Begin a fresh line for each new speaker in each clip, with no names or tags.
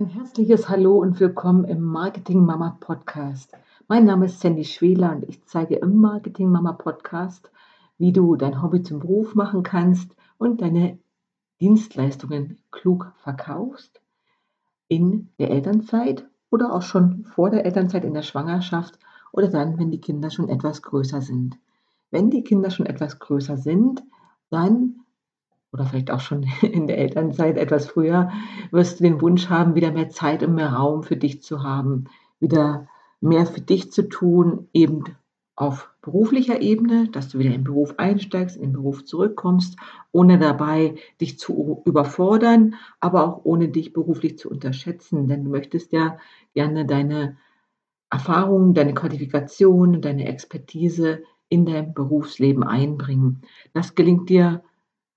Ein herzliches Hallo und willkommen im Marketing Mama Podcast. Mein Name ist Sandy Schweler und ich zeige im Marketing Mama Podcast, wie du dein Hobby zum Beruf machen kannst und deine Dienstleistungen klug verkaufst in der Elternzeit oder auch schon vor der Elternzeit in der Schwangerschaft oder dann, wenn die Kinder schon etwas größer sind. Wenn die Kinder schon etwas größer sind, dann oder vielleicht auch schon in der Elternzeit etwas früher, wirst du den Wunsch haben, wieder mehr Zeit und mehr Raum für dich zu haben, wieder mehr für dich zu tun, eben auf beruflicher Ebene, dass du wieder in den Beruf einsteigst, in den Beruf zurückkommst, ohne dabei dich zu überfordern, aber auch ohne dich beruflich zu unterschätzen, denn du möchtest ja gerne deine Erfahrungen, deine Qualifikation, deine Expertise in dein Berufsleben einbringen. Das gelingt dir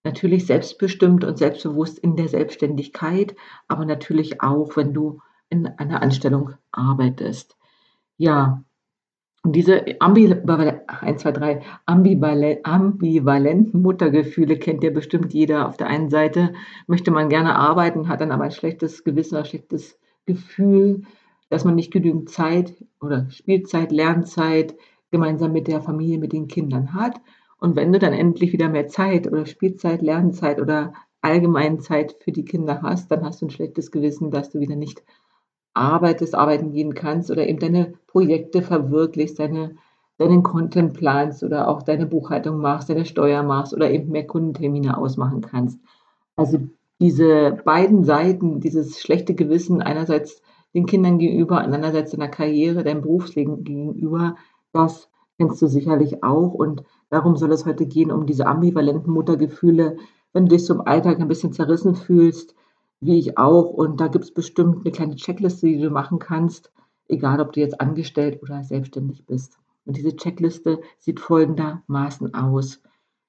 Natürlich selbstbestimmt und selbstbewusst in der Selbstständigkeit, aber natürlich auch, wenn du in einer Anstellung arbeitest. Ja, und diese Ambival 1, 2, 3, Ambival ambivalenten Muttergefühle kennt ja bestimmt jeder. Auf der einen Seite möchte man gerne arbeiten, hat dann aber ein schlechtes Gewissen, ein schlechtes Gefühl, dass man nicht genügend Zeit oder Spielzeit, Lernzeit gemeinsam mit der Familie, mit den Kindern hat. Und wenn du dann endlich wieder mehr Zeit oder Spielzeit, Lernzeit oder allgemein Zeit für die Kinder hast, dann hast du ein schlechtes Gewissen, dass du wieder nicht arbeitest, arbeiten gehen kannst oder eben deine Projekte verwirklichst, deine, deinen Content planst oder auch deine Buchhaltung machst, deine Steuer machst oder eben mehr Kundentermine ausmachen kannst. Also diese beiden Seiten, dieses schlechte Gewissen einerseits den Kindern gegenüber, andererseits deiner Karriere, deinem Berufsleben gegenüber, das kennst du sicherlich auch und Darum soll es heute gehen, um diese ambivalenten Muttergefühle, wenn du dich so im Alltag ein bisschen zerrissen fühlst, wie ich auch. Und da gibt es bestimmt eine kleine Checkliste, die du machen kannst, egal ob du jetzt angestellt oder selbstständig bist. Und diese Checkliste sieht folgendermaßen aus.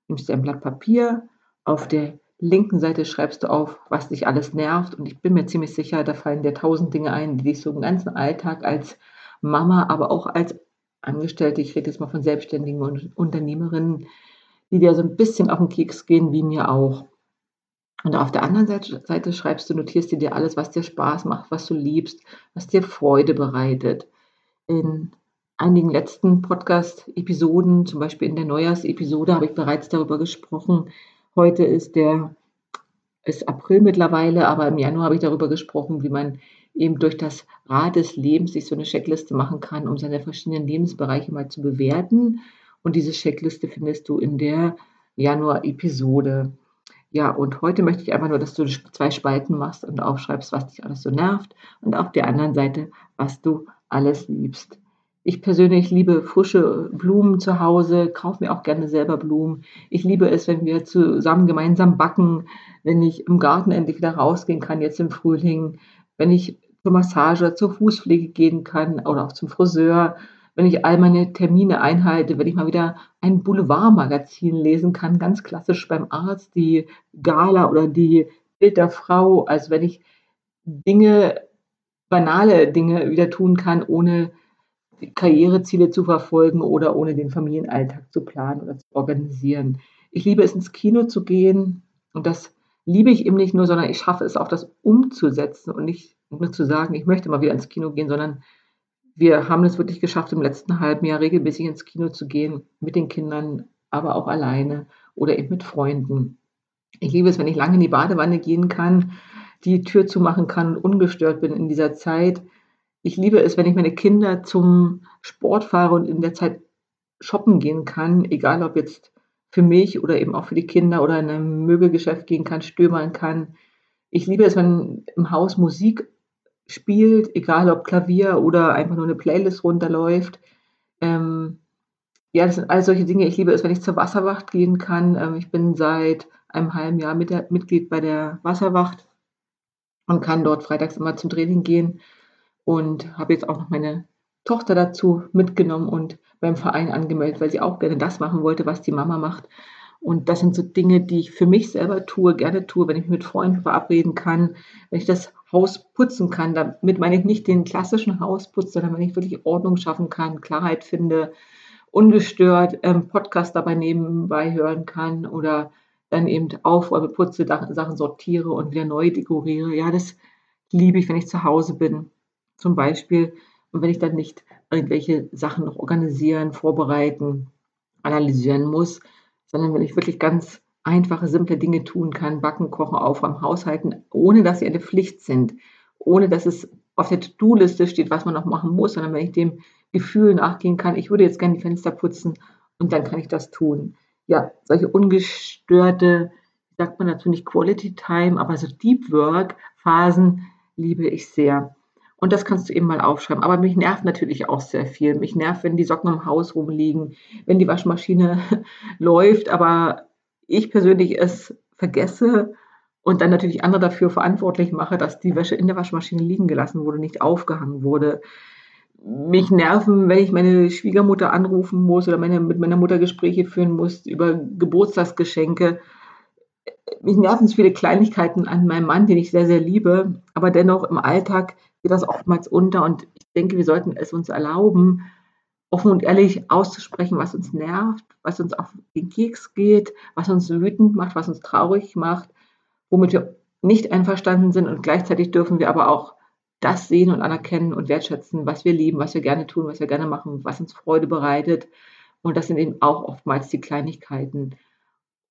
Nimmst dir ein Blatt Papier, auf der linken Seite schreibst du auf, was dich alles nervt. Und ich bin mir ziemlich sicher, da fallen dir tausend Dinge ein, die dich so im ganzen Alltag als Mama, aber auch als Angestellte, ich rede jetzt mal von Selbstständigen und Unternehmerinnen, die dir so ein bisschen auf den Keks gehen, wie mir auch. Und auf der anderen Seite, schreibst du, notierst du dir alles, was dir Spaß macht, was du liebst, was dir Freude bereitet. In einigen letzten Podcast-Episoden, zum Beispiel in der Neujahrsepisode, habe ich bereits darüber gesprochen. Heute ist der ist April mittlerweile, aber im Januar habe ich darüber gesprochen, wie man eben durch das Rad des Lebens sich so eine Checkliste machen kann, um seine verschiedenen Lebensbereiche mal zu bewerten. Und diese Checkliste findest du in der Januar-Episode. Ja, und heute möchte ich einfach nur, dass du zwei Spalten machst und aufschreibst, was dich alles so nervt und auf der anderen Seite, was du alles liebst. Ich persönlich liebe frische Blumen zu Hause, kaufe mir auch gerne selber Blumen. Ich liebe es, wenn wir zusammen gemeinsam backen, wenn ich im Garten endlich wieder rausgehen kann, jetzt im Frühling, wenn ich zur Massage, zur Fußpflege gehen kann oder auch zum Friseur, wenn ich all meine Termine einhalte, wenn ich mal wieder ein Boulevardmagazin lesen kann, ganz klassisch beim Arzt, die Gala oder die Bild der Frau, also wenn ich Dinge, banale Dinge wieder tun kann, ohne Karriereziele zu verfolgen oder ohne den Familienalltag zu planen oder zu organisieren. Ich liebe es, ins Kino zu gehen und das liebe ich eben nicht nur, sondern ich schaffe es auch, das umzusetzen und nicht nur zu sagen, ich möchte mal wieder ins Kino gehen, sondern wir haben es wirklich geschafft, im letzten halben Jahr regelmäßig ins Kino zu gehen, mit den Kindern, aber auch alleine oder eben mit Freunden. Ich liebe es, wenn ich lange in die Badewanne gehen kann, die Tür zumachen kann und ungestört bin in dieser Zeit. Ich liebe es, wenn ich meine Kinder zum Sport fahre und in der Zeit shoppen gehen kann, egal ob jetzt für mich oder eben auch für die Kinder oder in ein Möbelgeschäft gehen kann, stöbern kann. Ich liebe es, wenn im Haus Musik spielt, egal ob Klavier oder einfach nur eine Playlist runterläuft. Ähm, ja, das sind all solche Dinge. Ich liebe es, wenn ich zur Wasserwacht gehen kann. Ähm, ich bin seit einem halben Jahr mit der, Mitglied bei der Wasserwacht und kann dort freitags immer zum Training gehen und habe jetzt auch noch meine Tochter dazu mitgenommen und beim Verein angemeldet, weil sie auch gerne das machen wollte, was die Mama macht. Und das sind so Dinge, die ich für mich selber tue, gerne tue, wenn ich mit Freunden verabreden kann, wenn ich das Haus putzen kann. Damit meine ich nicht den klassischen Hausputz, sondern wenn ich wirklich Ordnung schaffen kann, Klarheit finde, ungestört ähm, Podcast dabei nebenbei hören kann oder dann eben aufräume, putze, Sachen sortiere und wieder neu dekoriere. Ja, das, liebe ich, wenn ich zu Hause bin, zum Beispiel. Und wenn ich dann nicht irgendwelche Sachen noch organisieren, vorbereiten, analysieren muss, sondern wenn ich wirklich ganz einfache, simple Dinge tun kann, backen, kochen, aufräumen, haushalten, ohne dass sie eine Pflicht sind, ohne dass es auf der To-Do-Liste steht, was man noch machen muss, sondern wenn ich dem Gefühl nachgehen kann, ich würde jetzt gerne die Fenster putzen und dann kann ich das tun. Ja, solche ungestörte, sagt man nicht Quality Time, aber so Deep Work Phasen liebe ich sehr. Und das kannst du eben mal aufschreiben. Aber mich nervt natürlich auch sehr viel. Mich nervt, wenn die Socken im Haus rumliegen, wenn die Waschmaschine läuft, aber ich persönlich es vergesse und dann natürlich andere dafür verantwortlich mache, dass die Wäsche in der Waschmaschine liegen gelassen wurde, nicht aufgehangen wurde. Mich nerven, wenn ich meine Schwiegermutter anrufen muss oder meine, mit meiner Mutter Gespräche führen muss über Geburtstagsgeschenke. Mich nerven so viele Kleinigkeiten an meinem Mann, den ich sehr, sehr liebe, aber dennoch im Alltag geht das oftmals unter und ich denke, wir sollten es uns erlauben, offen und ehrlich auszusprechen, was uns nervt, was uns auf den Keks geht, was uns wütend macht, was uns traurig macht, womit wir nicht einverstanden sind und gleichzeitig dürfen wir aber auch das sehen und anerkennen und wertschätzen, was wir lieben, was wir gerne tun, was wir gerne machen, was uns Freude bereitet. Und das sind eben auch oftmals die Kleinigkeiten.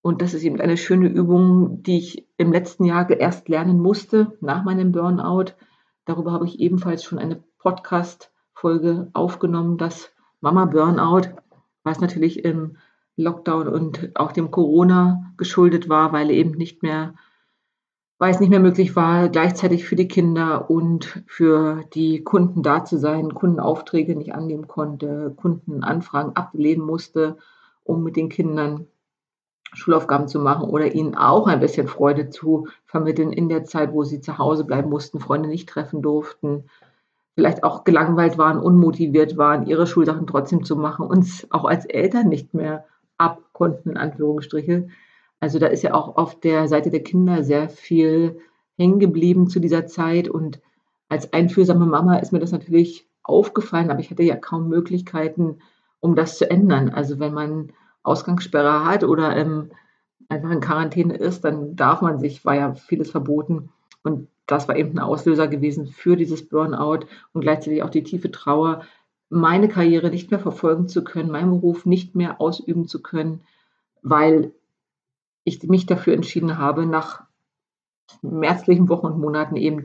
Und das ist eben eine schöne Übung, die ich im letzten Jahr erst lernen musste, nach meinem Burnout. Darüber habe ich ebenfalls schon eine Podcast-Folge aufgenommen, das Mama Burnout, was natürlich im Lockdown und auch dem Corona geschuldet war, weil eben nicht mehr, weil es nicht mehr möglich war, gleichzeitig für die Kinder und für die Kunden da zu sein, Kundenaufträge nicht annehmen konnte, Kundenanfragen ablehnen musste, um mit den Kindern Schulaufgaben zu machen oder ihnen auch ein bisschen Freude zu vermitteln in der Zeit, wo sie zu Hause bleiben mussten, Freunde nicht treffen durften, vielleicht auch gelangweilt waren, unmotiviert waren, ihre Schulsachen trotzdem zu machen, uns auch als Eltern nicht mehr abkonnten, in Anführungsstriche. Also da ist ja auch auf der Seite der Kinder sehr viel hängen geblieben zu dieser Zeit und als einfühlsame Mama ist mir das natürlich aufgefallen, aber ich hatte ja kaum Möglichkeiten, um das zu ändern. Also wenn man Ausgangssperre hat oder ähm, einfach in Quarantäne ist, dann darf man sich, war ja vieles verboten. Und das war eben ein Auslöser gewesen für dieses Burnout und gleichzeitig auch die tiefe Trauer, meine Karriere nicht mehr verfolgen zu können, meinen Beruf nicht mehr ausüben zu können, weil ich mich dafür entschieden habe, nach schmerzlichen Wochen und Monaten eben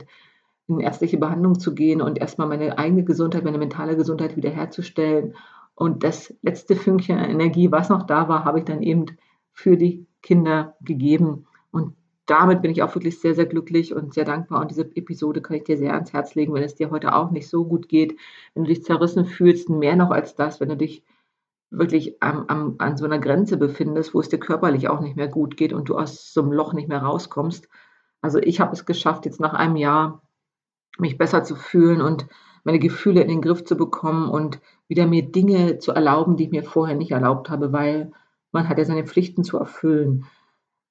in ärztliche Behandlung zu gehen und erstmal meine eigene Gesundheit, meine mentale Gesundheit wiederherzustellen. Und das letzte Fünkchen Energie, was noch da war, habe ich dann eben für die Kinder gegeben. Und damit bin ich auch wirklich sehr, sehr glücklich und sehr dankbar. Und diese Episode kann ich dir sehr ans Herz legen, wenn es dir heute auch nicht so gut geht, wenn du dich zerrissen fühlst, mehr noch als das, wenn du dich wirklich am, am, an so einer Grenze befindest, wo es dir körperlich auch nicht mehr gut geht und du aus so einem Loch nicht mehr rauskommst. Also ich habe es geschafft, jetzt nach einem Jahr mich besser zu fühlen und meine Gefühle in den Griff zu bekommen und wieder mir Dinge zu erlauben, die ich mir vorher nicht erlaubt habe, weil man hat ja seine Pflichten zu erfüllen.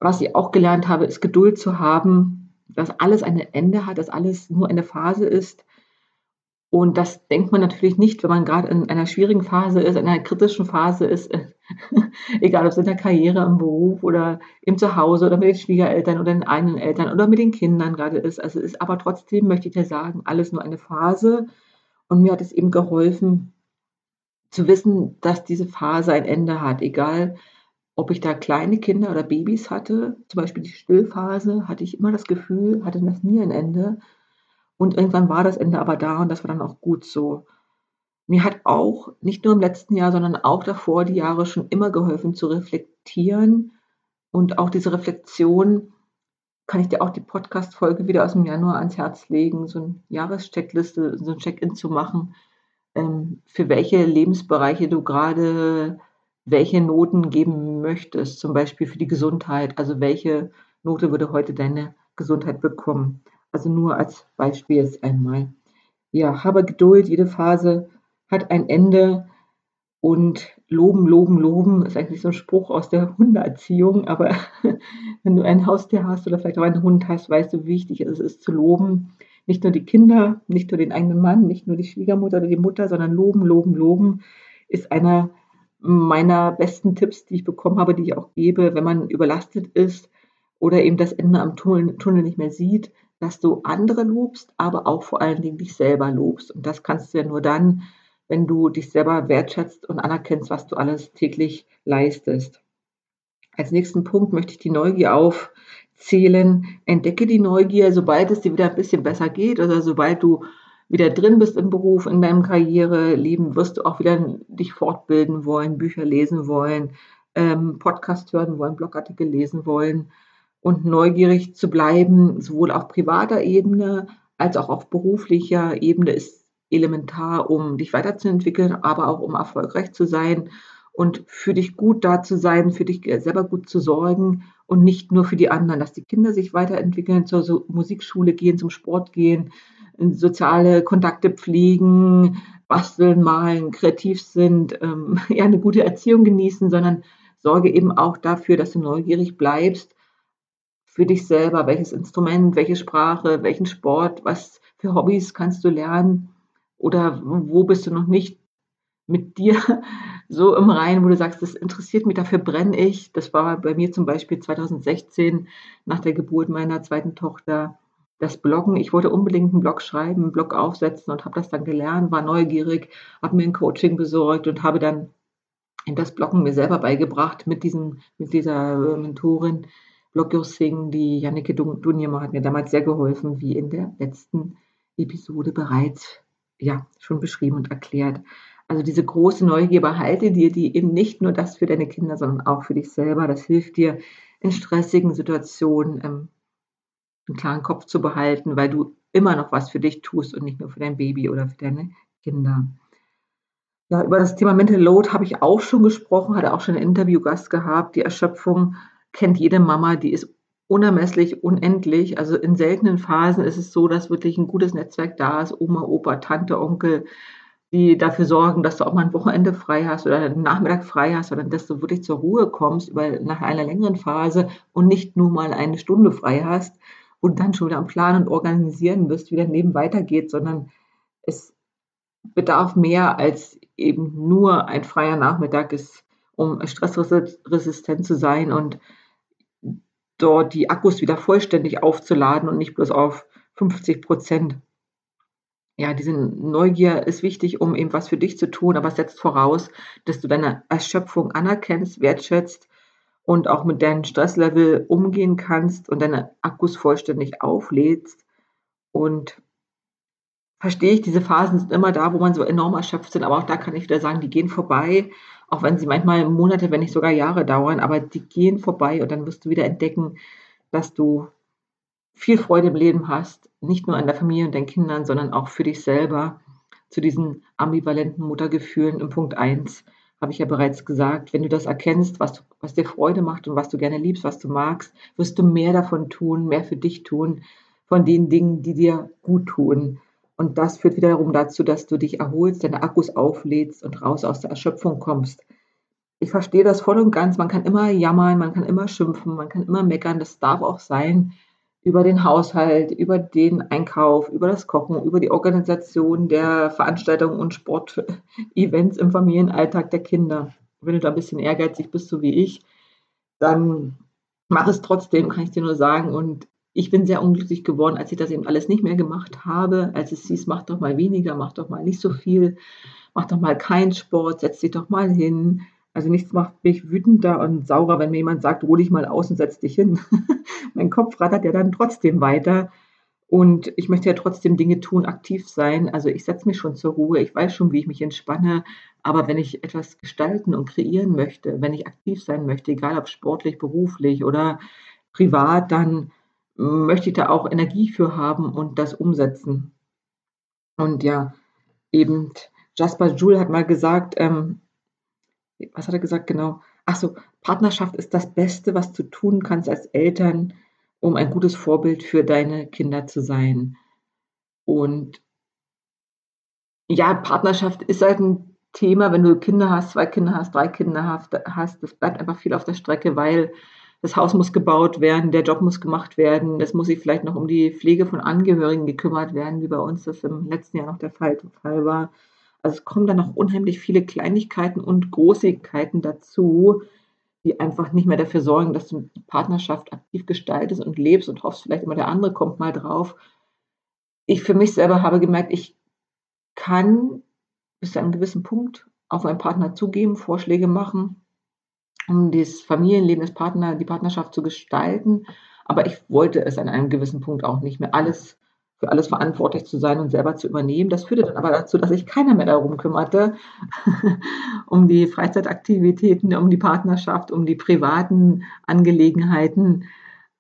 Was ich auch gelernt habe, ist Geduld zu haben, dass alles ein Ende hat, dass alles nur eine Phase ist. Und das denkt man natürlich nicht, wenn man gerade in einer schwierigen Phase ist, in einer kritischen Phase ist, egal ob es in der Karriere, im Beruf oder im Zuhause oder mit den Schwiegereltern oder den eigenen Eltern oder mit den Kindern gerade ist. Also ist aber trotzdem, möchte ich dir sagen, alles nur eine Phase. Und mir hat es eben geholfen, zu wissen, dass diese Phase ein Ende hat, egal ob ich da kleine Kinder oder Babys hatte, zum Beispiel die Stillphase, hatte ich immer das Gefühl, hatte das nie ein Ende. Und irgendwann war das Ende aber da und das war dann auch gut so. Mir hat auch, nicht nur im letzten Jahr, sondern auch davor die Jahre schon immer geholfen zu reflektieren. Und auch diese Reflexion kann ich dir auch die Podcast-Folge wieder aus dem Januar ans Herz legen, so eine Jahrescheckliste, so ein Check-in zu machen, ähm, für welche Lebensbereiche du gerade welche Noten geben möchtest, zum Beispiel für die Gesundheit. Also welche Note würde heute deine Gesundheit bekommen? Also nur als Beispiel jetzt einmal. Ja, habe Geduld, jede Phase hat ein Ende und loben, loben, loben ist eigentlich so ein Spruch aus der Hundeerziehung, aber wenn du ein Haustier hast oder vielleicht auch einen Hund hast, weißt du, wie wichtig es ist zu loben. Nicht nur die Kinder, nicht nur den eigenen Mann, nicht nur die Schwiegermutter oder die Mutter, sondern loben, loben, loben ist einer meiner besten Tipps, die ich bekommen habe, die ich auch gebe, wenn man überlastet ist oder eben das Ende am Tunnel, nicht mehr sieht, dass du andere lobst, aber auch vor allen Dingen dich selber lobst. Und das kannst du ja nur dann, wenn du dich selber wertschätzt und anerkennst, was du alles täglich leistest. Als nächsten Punkt möchte ich die Neugier aufzählen. Entdecke die Neugier, sobald es dir wieder ein bisschen besser geht oder sobald du wieder drin bist im Beruf, in deinem Karriereleben, wirst du auch wieder dich fortbilden wollen, Bücher lesen wollen, ähm, Podcast hören wollen, Blogartikel lesen wollen und neugierig zu bleiben, sowohl auf privater Ebene als auch auf beruflicher Ebene ist elementar, um dich weiterzuentwickeln, aber auch um erfolgreich zu sein und für dich gut da zu sein, für dich selber gut zu sorgen und nicht nur für die anderen, dass die Kinder sich weiterentwickeln, zur Musikschule gehen, zum Sport gehen, soziale Kontakte pflegen, basteln, malen, kreativ sind, ähm, ja, eine gute Erziehung genießen, sondern sorge eben auch dafür, dass du neugierig bleibst für dich selber, welches Instrument, welche Sprache, welchen Sport, was für Hobbys kannst du lernen oder wo bist du noch nicht mit dir so im Reinen, wo du sagst, das interessiert mich, dafür brenne ich. Das war bei mir zum Beispiel 2016 nach der Geburt meiner zweiten Tochter das Bloggen. Ich wollte unbedingt einen Blog schreiben, einen Blog aufsetzen und habe das dann gelernt, war neugierig, habe mir ein Coaching besorgt und habe dann das Bloggen mir selber beigebracht mit, diesem, mit dieser Mentorin Blog Your die Janneke Dunjema hat mir damals sehr geholfen, wie in der letzten Episode bereits ja, schon beschrieben und erklärt. Also diese große Neugier behalte dir die eben nicht nur das für deine Kinder, sondern auch für dich selber. Das hilft dir in stressigen Situationen ähm, einen klaren Kopf zu behalten, weil du immer noch was für dich tust und nicht nur für dein Baby oder für deine Kinder. Ja, über das Thema Mental Load habe ich auch schon gesprochen, hatte auch schon einen Interviewgast gehabt. Die Erschöpfung kennt jede Mama, die ist unermesslich, unendlich. Also in seltenen Phasen ist es so, dass wirklich ein gutes Netzwerk da ist, Oma, Opa, Tante, Onkel, die dafür sorgen, dass du auch mal ein Wochenende frei hast oder einen Nachmittag frei hast, sondern dass du wirklich zur Ruhe kommst über, nach einer längeren Phase und nicht nur mal eine Stunde frei hast und dann schon wieder am Planen und Organisieren bist, wie dein Leben weitergeht, sondern es bedarf mehr als eben nur ein freier Nachmittag ist, um stressresistent zu sein und dort die Akkus wieder vollständig aufzuladen und nicht bloß auf 50 Prozent. Ja, diese Neugier ist wichtig, um eben was für dich zu tun, aber es setzt voraus, dass du deine Erschöpfung anerkennst, wertschätzt und auch mit deinem Stresslevel umgehen kannst und deine Akkus vollständig auflädst. Und verstehe ich, diese Phasen sind immer da, wo man so enorm erschöpft sind, aber auch da kann ich wieder sagen, die gehen vorbei auch wenn sie manchmal Monate, wenn nicht sogar Jahre dauern, aber die gehen vorbei und dann wirst du wieder entdecken, dass du viel Freude im Leben hast, nicht nur an der Familie und deinen Kindern, sondern auch für dich selber. Zu diesen ambivalenten Muttergefühlen im Punkt 1 habe ich ja bereits gesagt, wenn du das erkennst, was, was dir Freude macht und was du gerne liebst, was du magst, wirst du mehr davon tun, mehr für dich tun, von den Dingen, die dir gut tun. Und das führt wiederum dazu, dass du dich erholst, deine Akkus auflädst und raus aus der Erschöpfung kommst. Ich verstehe das voll und ganz. Man kann immer jammern, man kann immer schimpfen, man kann immer meckern. Das darf auch sein über den Haushalt, über den Einkauf, über das Kochen, über die Organisation der Veranstaltungen und Sportevents im Familienalltag der Kinder. Wenn du da ein bisschen ehrgeizig bist, so wie ich, dann mach es trotzdem, kann ich dir nur sagen. Und ich bin sehr unglücklich geworden, als ich das eben alles nicht mehr gemacht habe, als es hieß, mach doch mal weniger, mach doch mal nicht so viel, mach doch mal keinen Sport, setz dich doch mal hin. Also nichts macht mich wütender und saurer, wenn mir jemand sagt, ruh dich mal aus und setz dich hin. mein Kopf rattert ja dann trotzdem weiter. Und ich möchte ja trotzdem Dinge tun, aktiv sein. Also ich setze mich schon zur Ruhe, ich weiß schon, wie ich mich entspanne. Aber wenn ich etwas gestalten und kreieren möchte, wenn ich aktiv sein möchte, egal ob sportlich, beruflich oder privat, dann möchte ich da auch Energie für haben und das umsetzen. Und ja, eben Jasper Joule hat mal gesagt, ähm, was hat er gesagt genau? Ach so, Partnerschaft ist das Beste, was du tun kannst als Eltern, um ein gutes Vorbild für deine Kinder zu sein. Und ja, Partnerschaft ist halt ein Thema, wenn du Kinder hast, zwei Kinder hast, drei Kinder hast, das bleibt einfach viel auf der Strecke, weil das Haus muss gebaut werden, der Job muss gemacht werden, es muss sich vielleicht noch um die Pflege von Angehörigen gekümmert werden, wie bei uns das im letzten Jahr noch der Fall, war. Also es kommen dann noch unheimlich viele Kleinigkeiten und Großigkeiten dazu, die einfach nicht mehr dafür sorgen, dass du die Partnerschaft aktiv gestaltest und lebst und hoffst, vielleicht immer der andere kommt mal drauf. Ich für mich selber habe gemerkt, ich kann bis zu einem gewissen Punkt auf meinen Partner zugeben, Vorschläge machen, um das Familienleben des Partners, die Partnerschaft zu gestalten. Aber ich wollte es an einem gewissen Punkt auch nicht mehr alles für alles verantwortlich zu sein und selber zu übernehmen. Das führte dann aber dazu, dass sich keiner mehr darum kümmerte, um die Freizeitaktivitäten, um die Partnerschaft, um die privaten Angelegenheiten.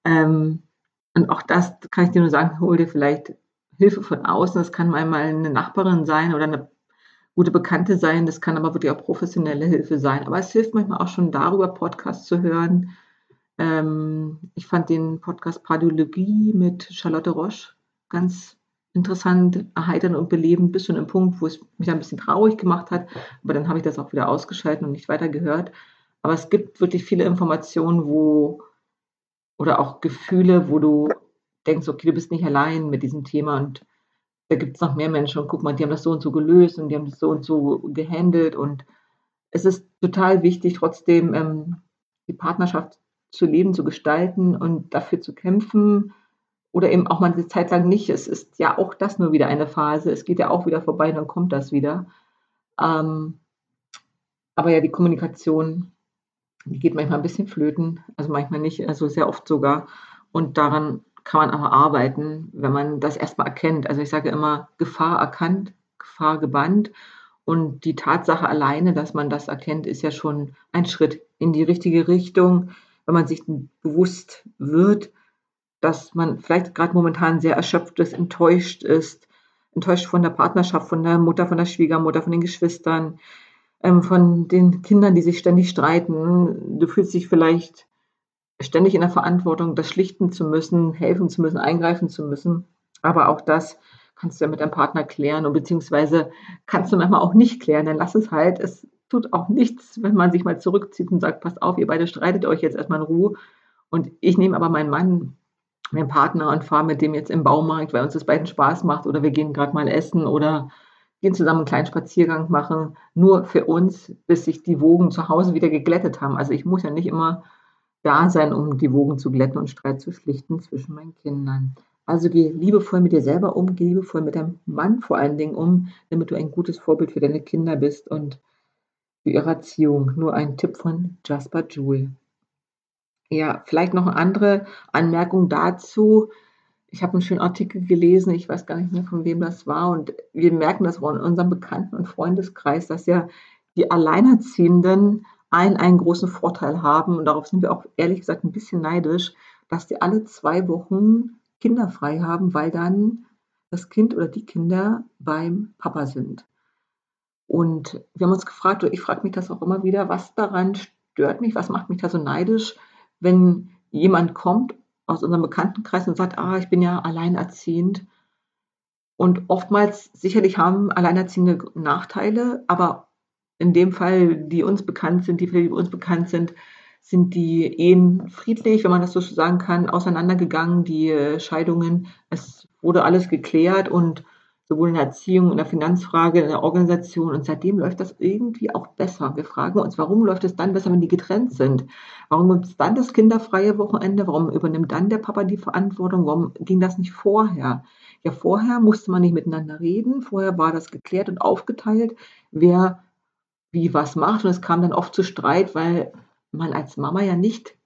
Ähm, und auch das kann ich dir nur sagen, hol dir vielleicht Hilfe von außen. Das kann einmal eine Nachbarin sein oder eine gute Bekannte sein. Das kann aber wirklich auch professionelle Hilfe sein. Aber es hilft manchmal auch schon darüber, Podcasts zu hören. Ähm, ich fand den Podcast Pardiologie mit Charlotte Roche ganz interessant, erheiternd und belebend bis zu einem Punkt, wo es mich ein bisschen traurig gemacht hat. Aber dann habe ich das auch wieder ausgeschaltet und nicht weiter gehört. Aber es gibt wirklich viele Informationen, wo oder auch Gefühle, wo du denkst, okay, du bist nicht allein mit diesem Thema und da gibt es noch mehr Menschen und guck mal, die haben das so und so gelöst und die haben das so und so gehandelt und es ist total wichtig, trotzdem ähm, die Partnerschaft zu leben, zu gestalten und dafür zu kämpfen, oder eben auch mal eine Zeit lang nicht. Es ist ja auch das nur wieder eine Phase. Es geht ja auch wieder vorbei, dann kommt das wieder. Ähm, aber ja, die Kommunikation, die geht manchmal ein bisschen flöten, also manchmal nicht, also sehr oft sogar. Und daran kann man aber arbeiten, wenn man das erstmal erkennt. Also ich sage immer, Gefahr erkannt, Gefahr gebannt. Und die Tatsache alleine, dass man das erkennt, ist ja schon ein Schritt in die richtige Richtung, wenn man sich bewusst wird, dass man vielleicht gerade momentan sehr erschöpft ist, enttäuscht ist, enttäuscht von der Partnerschaft, von der Mutter, von der Schwiegermutter, von den Geschwistern, ähm, von den Kindern, die sich ständig streiten. Du fühlst dich vielleicht ständig in der Verantwortung, das schlichten zu müssen, helfen zu müssen, eingreifen zu müssen. Aber auch das kannst du ja mit deinem Partner klären und beziehungsweise kannst du manchmal auch nicht klären, dann lass es halt. Es tut auch nichts, wenn man sich mal zurückzieht und sagt, passt auf, ihr beide streitet euch jetzt erstmal in Ruhe. Und ich nehme aber meinen Mann meinen Partner und fahre mit dem jetzt im Baumarkt, weil uns das beiden Spaß macht oder wir gehen gerade mal essen oder gehen zusammen einen kleinen Spaziergang machen, nur für uns, bis sich die Wogen zu Hause wieder geglättet haben. Also ich muss ja nicht immer da sein, um die Wogen zu glätten und Streit zu schlichten zwischen meinen Kindern. Also geh liebevoll mit dir selber um, geh liebevoll mit deinem Mann vor allen Dingen um, damit du ein gutes Vorbild für deine Kinder bist und für ihre Erziehung. Nur ein Tipp von Jasper Jewell. Ja, vielleicht noch eine andere Anmerkung dazu. Ich habe einen schönen Artikel gelesen, ich weiß gar nicht mehr, von wem das war. Und wir merken das auch in unserem Bekannten- und Freundeskreis, dass ja die Alleinerziehenden einen, einen großen Vorteil haben. Und darauf sind wir auch ehrlich gesagt ein bisschen neidisch, dass die alle zwei Wochen Kinder frei haben, weil dann das Kind oder die Kinder beim Papa sind. Und wir haben uns gefragt, oder ich frage mich das auch immer wieder, was daran stört mich, was macht mich da so neidisch, wenn jemand kommt aus unserem Bekanntenkreis und sagt, ah, ich bin ja alleinerziehend. Und oftmals, sicherlich haben Alleinerziehende Nachteile, aber in dem Fall, die uns bekannt sind, die Fälle, die uns bekannt sind, sind die Ehen friedlich, wenn man das so sagen kann, auseinandergegangen, die Scheidungen. Es wurde alles geklärt und sowohl in der Erziehung, in der Finanzfrage, in der Organisation. Und seitdem läuft das irgendwie auch besser. Wir fragen uns, warum läuft es dann besser, wenn die getrennt sind? Warum gibt es dann das kinderfreie Wochenende? Warum übernimmt dann der Papa die Verantwortung? Warum ging das nicht vorher? Ja, vorher musste man nicht miteinander reden. Vorher war das geklärt und aufgeteilt, wer wie was macht. Und es kam dann oft zu Streit, weil man als Mama ja nicht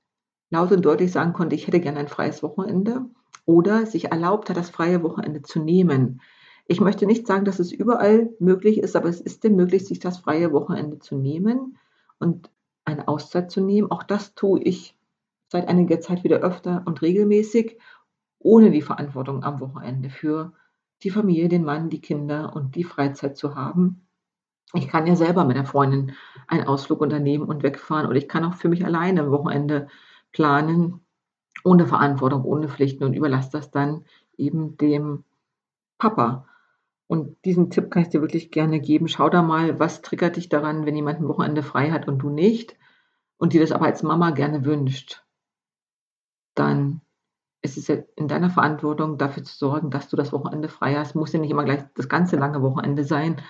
laut und deutlich sagen konnte, ich hätte gerne ein freies Wochenende oder sich erlaubt hat, das freie Wochenende zu nehmen. Ich möchte nicht sagen, dass es überall möglich ist, aber es ist dem möglich, sich das freie Wochenende zu nehmen und eine Auszeit zu nehmen. Auch das tue ich seit einiger Zeit wieder öfter und regelmäßig, ohne die Verantwortung am Wochenende für die Familie, den Mann, die Kinder und die Freizeit zu haben. Ich kann ja selber mit der Freundin einen Ausflug unternehmen und wegfahren oder ich kann auch für mich alleine am Wochenende planen, ohne Verantwortung, ohne Pflichten und überlasse das dann eben dem Papa. Und diesen Tipp kann ich dir wirklich gerne geben. Schau da mal, was triggert dich daran, wenn jemand ein Wochenende frei hat und du nicht und dir das aber als Mama gerne wünscht. Dann ist es in deiner Verantwortung, dafür zu sorgen, dass du das Wochenende frei hast. Muss ja nicht immer gleich das ganze lange Wochenende sein,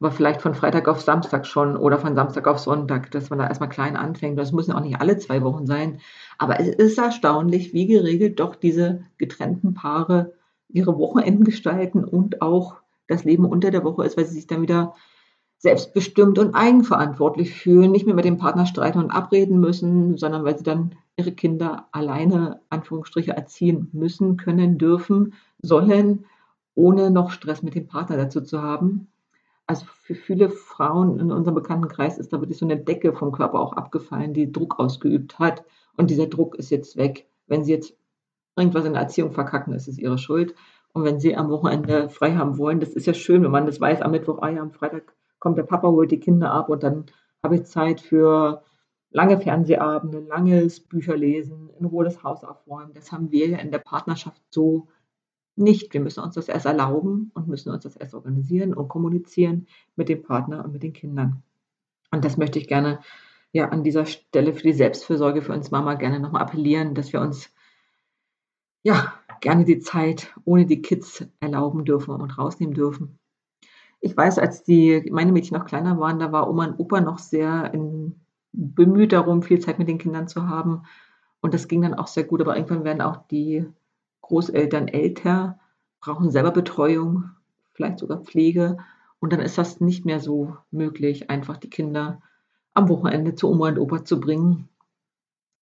aber vielleicht von Freitag auf Samstag schon oder von Samstag auf Sonntag, dass man da erstmal klein anfängt. Das müssen auch nicht alle zwei Wochen sein. Aber es ist erstaunlich, wie geregelt doch diese getrennten Paare ihre Wochenenden gestalten und auch das Leben unter der Woche ist, weil sie sich dann wieder selbstbestimmt und eigenverantwortlich fühlen, nicht mehr mit dem Partner streiten und abreden müssen, sondern weil sie dann ihre Kinder alleine, Anführungsstriche, erziehen müssen, können, dürfen, sollen, ohne noch Stress mit dem Partner dazu zu haben. Also für viele Frauen in unserem Bekanntenkreis ist da wirklich so eine Decke vom Körper auch abgefallen, die Druck ausgeübt hat. Und dieser Druck ist jetzt weg. Wenn sie jetzt irgendwas in der Erziehung verkacken, ist es ihre Schuld. Und wenn sie am Wochenende frei haben wollen, das ist ja schön, wenn man das weiß, am Mittwoch, ah ja, am Freitag kommt der Papa, holt die Kinder ab und dann habe ich Zeit für lange Fernsehabende, langes Bücherlesen, in Ruhe das Haus aufräumen. Das haben wir ja in der Partnerschaft so nicht. Wir müssen uns das erst erlauben und müssen uns das erst organisieren und kommunizieren mit dem Partner und mit den Kindern. Und das möchte ich gerne ja an dieser Stelle für die Selbstfürsorge für uns Mama gerne nochmal appellieren, dass wir uns ja gerne die Zeit ohne die Kids erlauben dürfen und rausnehmen dürfen. Ich weiß, als die, meine Mädchen noch kleiner waren, da war Oma und Opa noch sehr in, bemüht darum, viel Zeit mit den Kindern zu haben. Und das ging dann auch sehr gut. Aber irgendwann werden auch die Großeltern älter, brauchen selber Betreuung, vielleicht sogar Pflege. Und dann ist das nicht mehr so möglich, einfach die Kinder am Wochenende zu Oma und Opa zu bringen.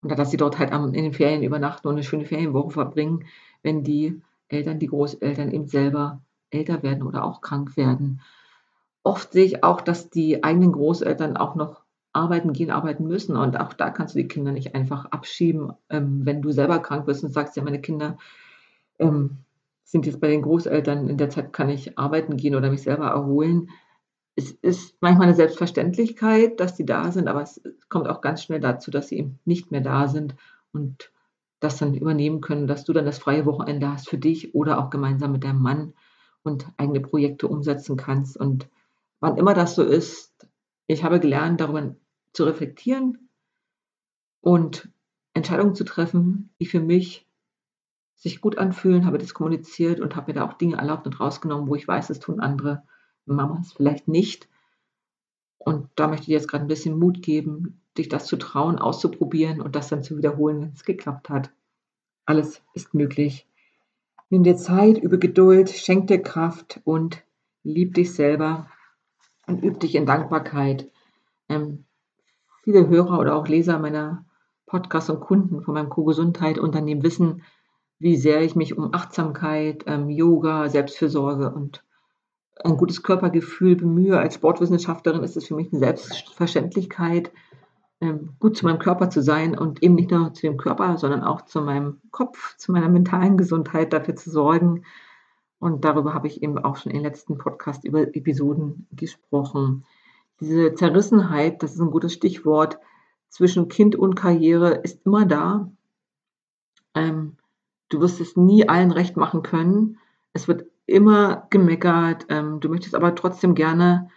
Und dass sie dort halt in den Ferien übernachten und eine schöne Ferienwoche verbringen, wenn die Eltern, die Großeltern eben selber älter werden oder auch krank werden. Oft sehe ich auch, dass die eigenen Großeltern auch noch arbeiten gehen, arbeiten müssen. Und auch da kannst du die Kinder nicht einfach abschieben, ähm, wenn du selber krank bist und sagst, ja, meine Kinder ähm, sind jetzt bei den Großeltern, in der Zeit kann ich arbeiten gehen oder mich selber erholen. Es ist manchmal eine Selbstverständlichkeit, dass sie da sind, aber es kommt auch ganz schnell dazu, dass sie eben nicht mehr da sind und das dann übernehmen können, dass du dann das freie Wochenende hast für dich oder auch gemeinsam mit deinem Mann und eigene Projekte umsetzen kannst. Und wann immer das so ist, ich habe gelernt, darüber zu reflektieren und Entscheidungen zu treffen, die für mich sich gut anfühlen, habe das kommuniziert und habe mir da auch Dinge erlaubt und rausgenommen, wo ich weiß, das tun andere Mamas vielleicht nicht. Und da möchte ich dir jetzt gerade ein bisschen Mut geben, dich das zu trauen, auszuprobieren und das dann zu wiederholen, wenn es geklappt hat. Alles ist möglich. Nimm dir Zeit, übe Geduld, schenk dir Kraft und lieb dich selber und üb dich in Dankbarkeit. Ähm, viele Hörer oder auch Leser meiner Podcasts und Kunden von meinem Co-Gesundheit-Unternehmen wissen, wie sehr ich mich um Achtsamkeit, ähm, Yoga, Selbstfürsorge und ein gutes Körpergefühl bemühe. Als Sportwissenschaftlerin ist es für mich eine Selbstverständlichkeit, ähm, gut zu meinem Körper zu sein und eben nicht nur zu dem Körper, sondern auch zu meinem Kopf, zu meiner mentalen Gesundheit dafür zu sorgen. Und darüber habe ich eben auch schon in den letzten Podcast-Episoden gesprochen. Diese Zerrissenheit, das ist ein gutes Stichwort, zwischen Kind und Karriere ist immer da. Ähm, du wirst es nie allen recht machen können. Es wird immer gemeckert. Ähm, du möchtest aber trotzdem gerne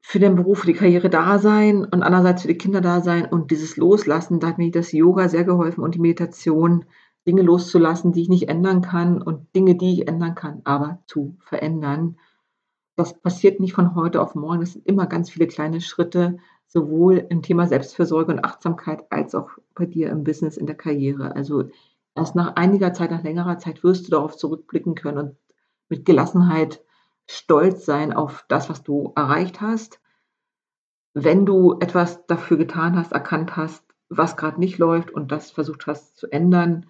für den Beruf, für die Karriere da sein und andererseits für die Kinder da sein und dieses Loslassen, da hat mir das Yoga sehr geholfen und die Meditation, Dinge loszulassen, die ich nicht ändern kann und Dinge, die ich ändern kann, aber zu verändern. Das passiert nicht von heute auf morgen. Es sind immer ganz viele kleine Schritte, sowohl im Thema Selbstfürsorge und Achtsamkeit als auch bei dir im Business, in der Karriere. Also erst nach einiger Zeit, nach längerer Zeit wirst du darauf zurückblicken können und mit Gelassenheit stolz sein auf das, was du erreicht hast. Wenn du etwas dafür getan hast, erkannt hast, was gerade nicht läuft und das versucht hast zu ändern,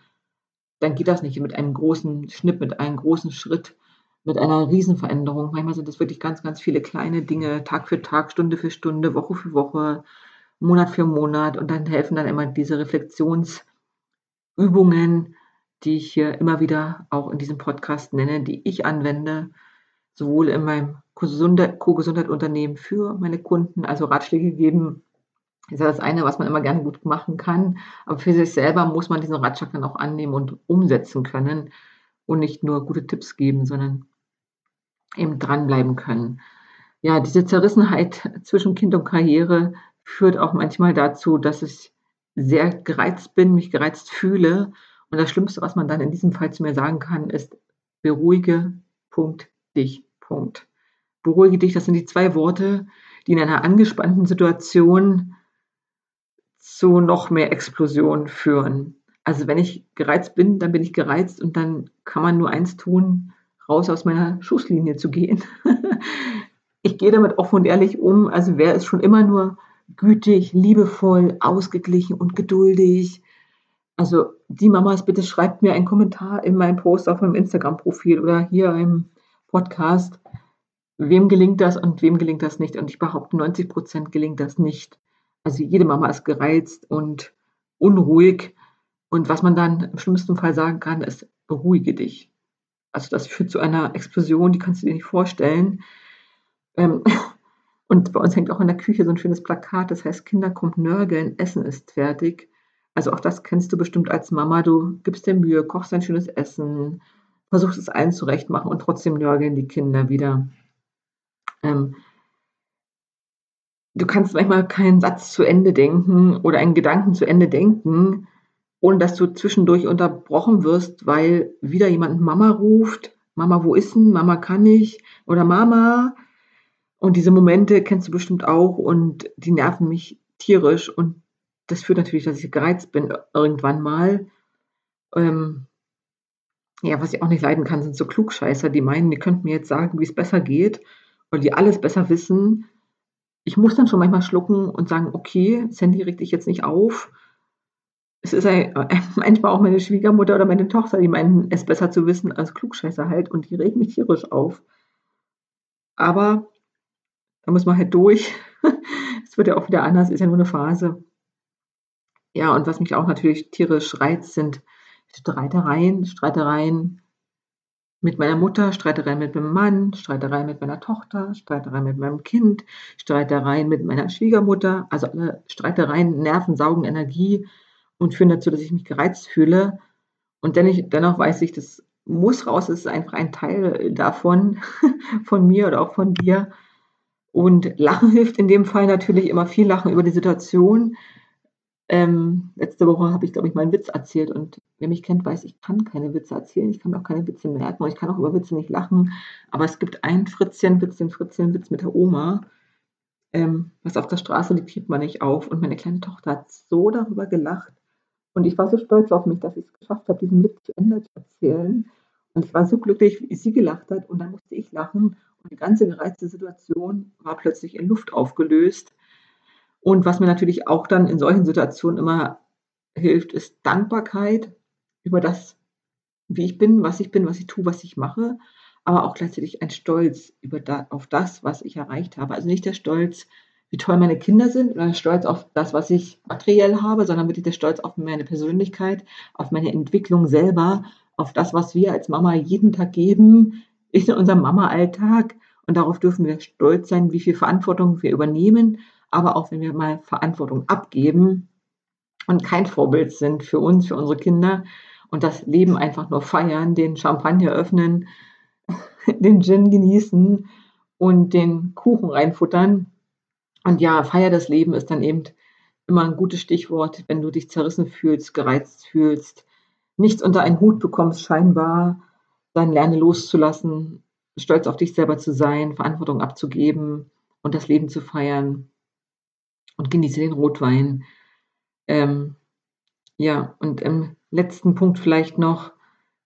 dann geht das nicht mit einem großen Schnitt, mit einem großen Schritt, mit einer Riesenveränderung. Manchmal sind es wirklich ganz, ganz viele kleine Dinge, Tag für Tag, Stunde für Stunde, Woche für Woche, Monat für Monat und dann helfen dann immer diese Reflexionsübungen, die ich hier immer wieder auch in diesem Podcast nenne, die ich anwende, sowohl in meinem Co-Gesundheit-Unternehmen für meine Kunden, also Ratschläge geben, ist ja das eine, was man immer gerne gut machen kann. Aber für sich selber muss man diesen Ratschlag dann auch annehmen und umsetzen können und nicht nur gute Tipps geben, sondern eben dranbleiben können. Ja, diese Zerrissenheit zwischen Kind und Karriere führt auch manchmal dazu, dass ich sehr gereizt bin, mich gereizt fühle. Und das Schlimmste, was man dann in diesem Fall zu mir sagen kann, ist, beruhige, Punkt, dich. Punkt. beruhige dich, das sind die zwei Worte, die in einer angespannten Situation zu noch mehr Explosion führen. Also wenn ich gereizt bin, dann bin ich gereizt und dann kann man nur eins tun, raus aus meiner Schusslinie zu gehen. ich gehe damit offen und ehrlich um. Also wer ist schon immer nur gütig, liebevoll, ausgeglichen und geduldig. Also die Mamas, bitte schreibt mir einen Kommentar in meinem Post auf meinem Instagram-Profil oder hier im Podcast. Wem gelingt das und wem gelingt das nicht? Und ich behaupte, 90 Prozent gelingt das nicht. Also jede Mama ist gereizt und unruhig. Und was man dann im schlimmsten Fall sagen kann, ist, beruhige dich. Also das führt zu einer Explosion, die kannst du dir nicht vorstellen. Ähm, und bei uns hängt auch in der Küche so ein schönes Plakat, das heißt, Kinder kommt nörgeln, Essen ist fertig. Also auch das kennst du bestimmt als Mama. Du gibst dir Mühe, kochst ein schönes Essen, versuchst es allen zurechtmachen und trotzdem nörgeln die Kinder wieder. Ähm, du kannst manchmal keinen Satz zu Ende denken oder einen Gedanken zu Ende denken, ohne dass du zwischendurch unterbrochen wirst, weil wieder jemand Mama ruft. Mama, wo ist denn? Mama kann ich. Oder Mama. Und diese Momente kennst du bestimmt auch und die nerven mich tierisch. Und das führt natürlich, dass ich gereizt bin irgendwann mal. Ähm, ja, was ich auch nicht leiden kann, sind so Klugscheißer, die meinen, die könnten mir jetzt sagen, wie es besser geht und die alles besser wissen. Ich muss dann schon manchmal schlucken und sagen, okay, Sandy regt dich jetzt nicht auf es ist ein, äh, manchmal auch meine Schwiegermutter oder meine Tochter, die meinen, es besser zu wissen als Klugscheißer halt und die regen mich tierisch auf. Aber da muss man halt durch. es wird ja auch wieder anders, ist ja nur eine Phase. Ja, und was mich auch natürlich tierisch reizt, sind Streitereien, Streitereien mit meiner Mutter, Streitereien mit meinem Mann, Streitereien mit meiner Tochter, Streitereien mit meinem Kind, Streitereien mit meiner Schwiegermutter. Also alle Streitereien nerven, saugen Energie und führen dazu, dass ich mich gereizt fühle. Und dennoch, weiß ich, das muss raus, es ist einfach ein Teil davon, von mir oder auch von dir. Und Lachen hilft in dem Fall natürlich immer viel Lachen über die Situation. Ähm, letzte Woche habe ich, glaube ich, mal einen Witz erzählt und wer mich kennt, weiß, ich kann keine Witze erzählen, ich kann auch keine Witze merken und ich kann auch über Witze nicht lachen. Aber es gibt einen Fritzchen-Witz, den Fritzchen-Witz mit der Oma. Ähm, was auf der Straße liegt, hebt man nicht auf. Und meine kleine Tochter hat so darüber gelacht. Und ich war so stolz auf mich, dass ich es geschafft habe, diesen Witz zu Ende zu erzählen. Und ich war so glücklich, wie sie gelacht hat. Und dann musste ich lachen. Und die ganze gereizte Situation war plötzlich in Luft aufgelöst. Und was mir natürlich auch dann in solchen Situationen immer hilft, ist Dankbarkeit über das, wie ich bin, was ich bin, was ich tue, was ich mache. Aber auch gleichzeitig ein Stolz über da, auf das, was ich erreicht habe. Also nicht der Stolz, wie toll meine Kinder sind oder stolz auf das, was ich materiell habe, sondern wirklich der Stolz auf meine Persönlichkeit, auf meine Entwicklung selber, auf das, was wir als Mama jeden Tag geben, in unserem Mama-Alltag. Und darauf dürfen wir stolz sein, wie viel Verantwortung wir übernehmen, aber auch wenn wir mal Verantwortung abgeben und kein Vorbild sind für uns, für unsere Kinder und das Leben einfach nur feiern, den Champagner öffnen, den Gin genießen und den Kuchen reinfuttern, und ja, Feier das Leben ist dann eben immer ein gutes Stichwort, wenn du dich zerrissen fühlst, gereizt fühlst, nichts unter einen Hut bekommst, scheinbar, dann lerne loszulassen, stolz auf dich selber zu sein, Verantwortung abzugeben und das Leben zu feiern und genieße den Rotwein. Ähm, ja, und im letzten Punkt vielleicht noch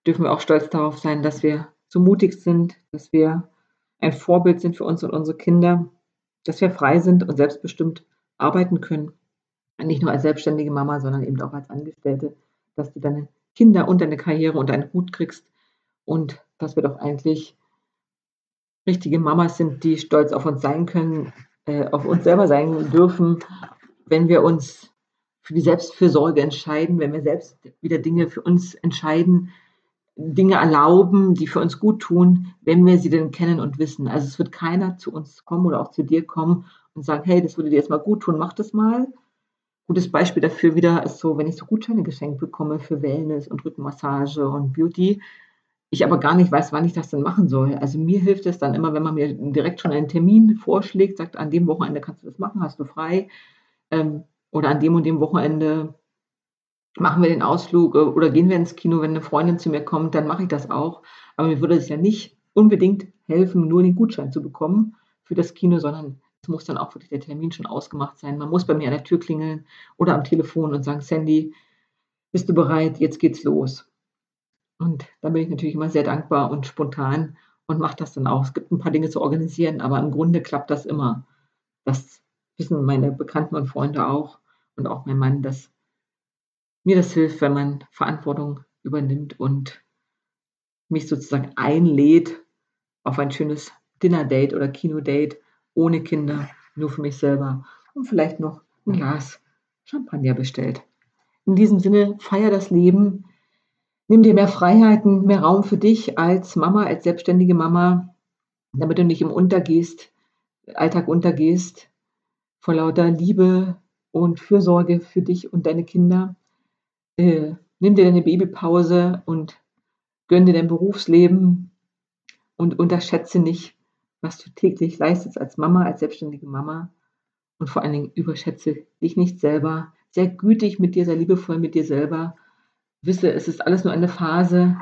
dürfen wir auch stolz darauf sein, dass wir so mutig sind, dass wir ein Vorbild sind für uns und unsere Kinder dass wir frei sind und selbstbestimmt arbeiten können. Nicht nur als selbstständige Mama, sondern eben auch als Angestellte, dass du deine Kinder und deine Karriere unter einen Hut kriegst und dass wir doch eigentlich richtige Mamas sind, die stolz auf uns sein können, äh, auf uns selber sein dürfen, wenn wir uns für die Selbstfürsorge entscheiden, wenn wir selbst wieder Dinge für uns entscheiden, Dinge erlauben, die für uns gut tun, wenn wir sie denn kennen und wissen. Also es wird keiner zu uns kommen oder auch zu dir kommen und sagen, hey, das würde dir jetzt mal gut tun, mach das mal. Gutes Beispiel dafür wieder ist so, wenn ich so Gutscheine geschenkt bekomme für Wellness und Rückenmassage und Beauty, ich aber gar nicht weiß, wann ich das denn machen soll. Also mir hilft es dann immer, wenn man mir direkt schon einen Termin vorschlägt, sagt, an dem Wochenende kannst du das machen, hast du frei. Ähm, oder an dem und dem Wochenende machen wir den Ausflug äh, oder gehen wir ins Kino, wenn eine Freundin zu mir kommt, dann mache ich das auch. Aber mir würde es ja nicht unbedingt helfen, nur den Gutschein zu bekommen für das Kino, sondern es muss dann auch wirklich der Termin schon ausgemacht sein. Man muss bei mir an der Tür klingeln oder am Telefon und sagen, Sandy, bist du bereit? Jetzt geht's los. Und da bin ich natürlich immer sehr dankbar und spontan und mache das dann auch. Es gibt ein paar Dinge zu organisieren, aber im Grunde klappt das immer. Das wissen meine Bekannten und Freunde auch und auch mein Mann, dass mir das hilft, wenn man Verantwortung übernimmt und mich sozusagen einlädt auf ein schönes Dinner-Date oder Kino-Date ohne Kinder, nur für mich selber und vielleicht noch ein Glas Champagner bestellt. In diesem Sinne, feier das Leben, nimm dir mehr Freiheiten, mehr Raum für dich als Mama, als selbstständige Mama, damit du nicht im Untergehst, Alltag untergehst, vor lauter Liebe und Fürsorge für dich und deine Kinder. Äh, nimm dir deine Babypause und gönn dir dein Berufsleben und unterschätze nicht, was du täglich leistest als Mama, als selbstständige Mama. Und vor allen Dingen überschätze dich nicht selber. Sehr gütig mit dir, sehr liebevoll mit dir selber. Wisse, es ist alles nur eine Phase.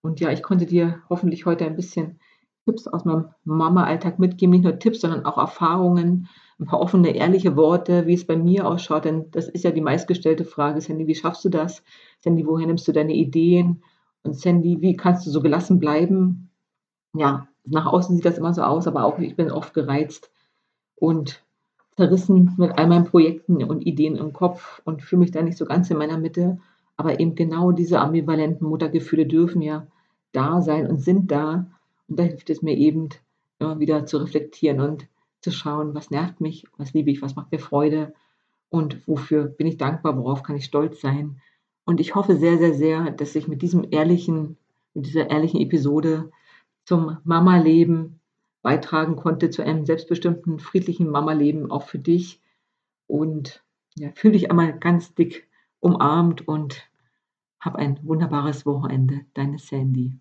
Und ja, ich konnte dir hoffentlich heute ein bisschen Tipps aus meinem Mama-Alltag mitgeben. Nicht nur Tipps, sondern auch Erfahrungen, ein paar offene, ehrliche Worte, wie es bei mir ausschaut. Denn das ist ja die meistgestellte Frage. Sandy, wie schaffst du das? Sandy, woher nimmst du deine Ideen? Und Sandy, wie kannst du so gelassen bleiben? Ja, nach außen sieht das immer so aus, aber auch ich bin oft gereizt und zerrissen mit all meinen Projekten und Ideen im Kopf und fühle mich da nicht so ganz in meiner Mitte. Aber eben genau diese ambivalenten Muttergefühle dürfen ja da sein und sind da. Und da hilft es mir eben immer wieder zu reflektieren und zu schauen, was nervt mich, was liebe ich, was macht mir Freude und wofür bin ich dankbar, worauf kann ich stolz sein. Und ich hoffe sehr, sehr, sehr, dass ich mit diesem ehrlichen, mit dieser ehrlichen Episode zum Mama-Leben beitragen konnte, zu einem selbstbestimmten, friedlichen Mama-Leben auch für dich. Und ja, fühle dich einmal ganz dick umarmt und hab ein wunderbares Wochenende. Deine Sandy.